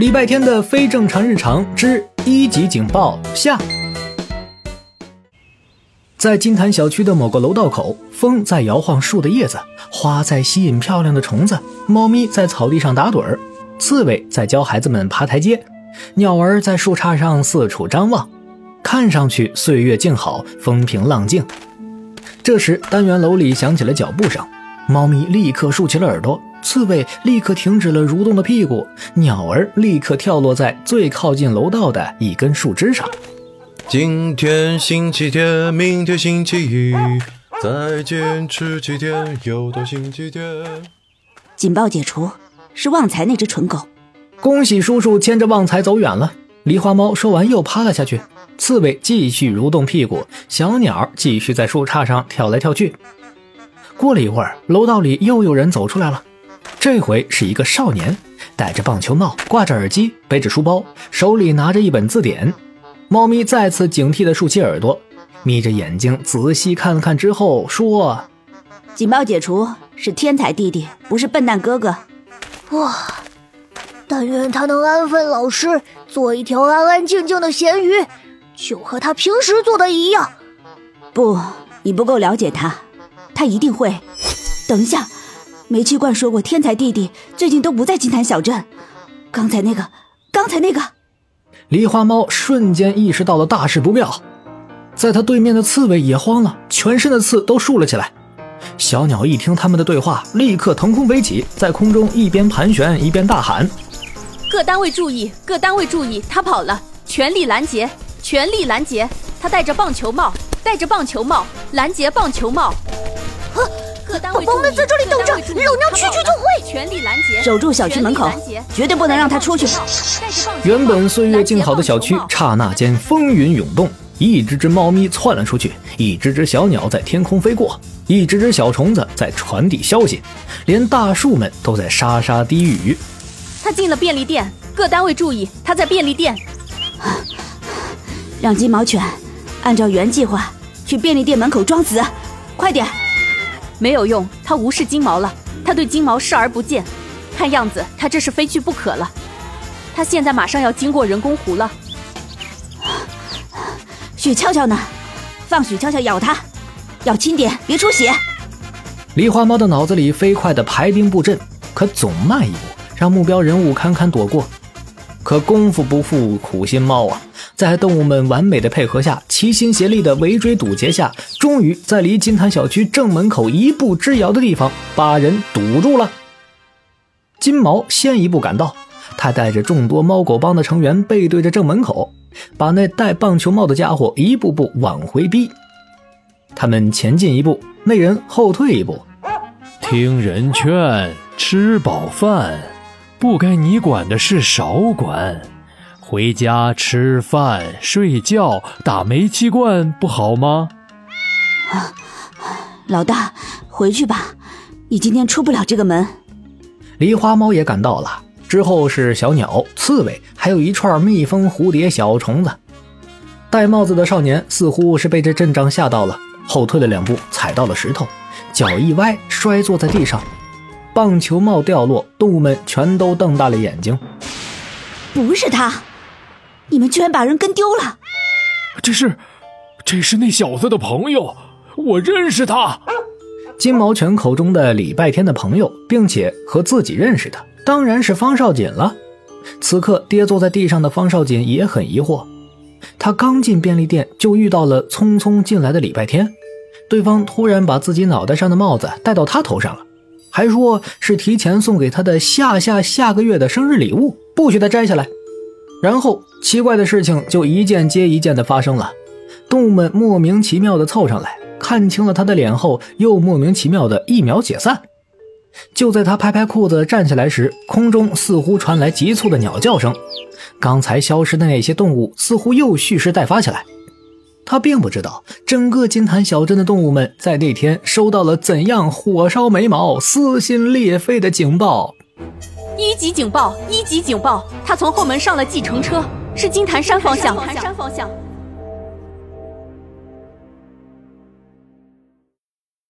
礼拜天的非正常日常之一级警报下，在金坛小区的某个楼道口，风在摇晃树的叶子，花在吸引漂亮的虫子，猫咪在草地上打盹儿，刺猬在教孩子们爬台阶，鸟儿在树杈上四处张望，看上去岁月静好，风平浪静。这时，单元楼里响起了脚步声，猫咪立刻竖起了耳朵。刺猬立刻停止了蠕动的屁股，鸟儿立刻跳落在最靠近楼道的一根树枝上。今天星期天，明天星期一，再坚持几天，又到星期天。警报解除，是旺财那只蠢狗。恭喜叔叔牵着旺财走远了。狸花猫说完又趴了下去，刺猬继续蠕动屁股，小鸟继续在树杈上跳来跳去。过了一会儿，楼道里又有人走出来了。这回是一个少年，戴着棒球帽，挂着耳机，背着书包，手里拿着一本字典。猫咪再次警惕地竖起耳朵，眯着眼睛仔细看了看之后说：“警报解除，是天才弟弟，不是笨蛋哥哥。”哇！但愿他能安分老实，做一条安安静静的咸鱼，就和他平时做的一样。不，你不够了解他，他一定会。等一下。煤气罐说过，天才弟弟最近都不在金坛小镇。刚才那个，刚才那个，狸花猫瞬间意识到了大事不妙，在他对面的刺猬也慌了，全身的刺都竖了起来。小鸟一听他们的对话，立刻腾空飞起，在空中一边盘旋一边大喊：“各单位注意，各单位注意，他跑了，全力拦截，全力拦截！他戴着棒球帽，戴着棒球帽，拦截棒球帽。”我们在这里等着，老娘去去就会。全力拦截，守住小区门口，绝对不能让他出去。原本岁月静好的小区，刹那间风云涌动。一只只猫咪窜了出去，一只只小鸟在天空飞过，一只只小虫子在传递消息，连大树们都在沙沙低语。他进了便利店，各单位注意，他在便利店。让金毛犬按照原计划去便利店门口装死，快点。没有用，他无视金毛了。他对金毛视而不见，看样子他这是非去不可了。他现在马上要经过人工湖了。雪俏俏呢？放雪俏俏咬他，咬轻点，别出血。狸花猫的脑子里飞快的排兵布阵，可总慢一步，让目标人物堪堪躲过。可功夫不负苦心猫啊！在动物们完美的配合下，齐心协力的围追堵截下，终于在离金坛小区正门口一步之遥的地方把人堵住了。金毛先一步赶到，他带着众多猫狗帮的成员背对着正门口，把那戴棒球帽的家伙一步步往回逼。他们前进一步，那人后退一步。听人劝，吃饱饭，不该你管的事少管。回家吃饭、睡觉、打煤气罐不好吗？啊，老大，回去吧，你今天出不了这个门。狸花猫也赶到了，之后是小鸟、刺猬，还有一串蜜蜂、蝴蝶、小虫子。戴帽子的少年似乎是被这阵仗吓到了，后退了两步，踩到了石头，脚一歪，摔坐在地上。棒球帽掉落，动物们全都瞪大了眼睛。不是他。你们居然把人跟丢了！这是，这是那小子的朋友，我认识他。金毛犬口中的礼拜天的朋友，并且和自己认识的，当然是方少锦了。此刻跌坐在地上的方少锦也很疑惑，他刚进便利店就遇到了匆匆进来的礼拜天，对方突然把自己脑袋上的帽子戴到他头上了，还说是提前送给他的下下下个月的生日礼物，不许他摘下来。然后奇怪的事情就一件接一件的发生了，动物们莫名其妙的凑上来，看清了他的脸后，又莫名其妙的一秒解散。就在他拍拍裤子站起来时，空中似乎传来急促的鸟叫声，刚才消失的那些动物似乎又蓄势待发起来。他并不知道，整个金坛小镇的动物们在那天收到了怎样火烧眉毛、撕心裂肺的警报。一级警报！一级警报！他从后门上了计程车，是金坛山方向。金坛山方向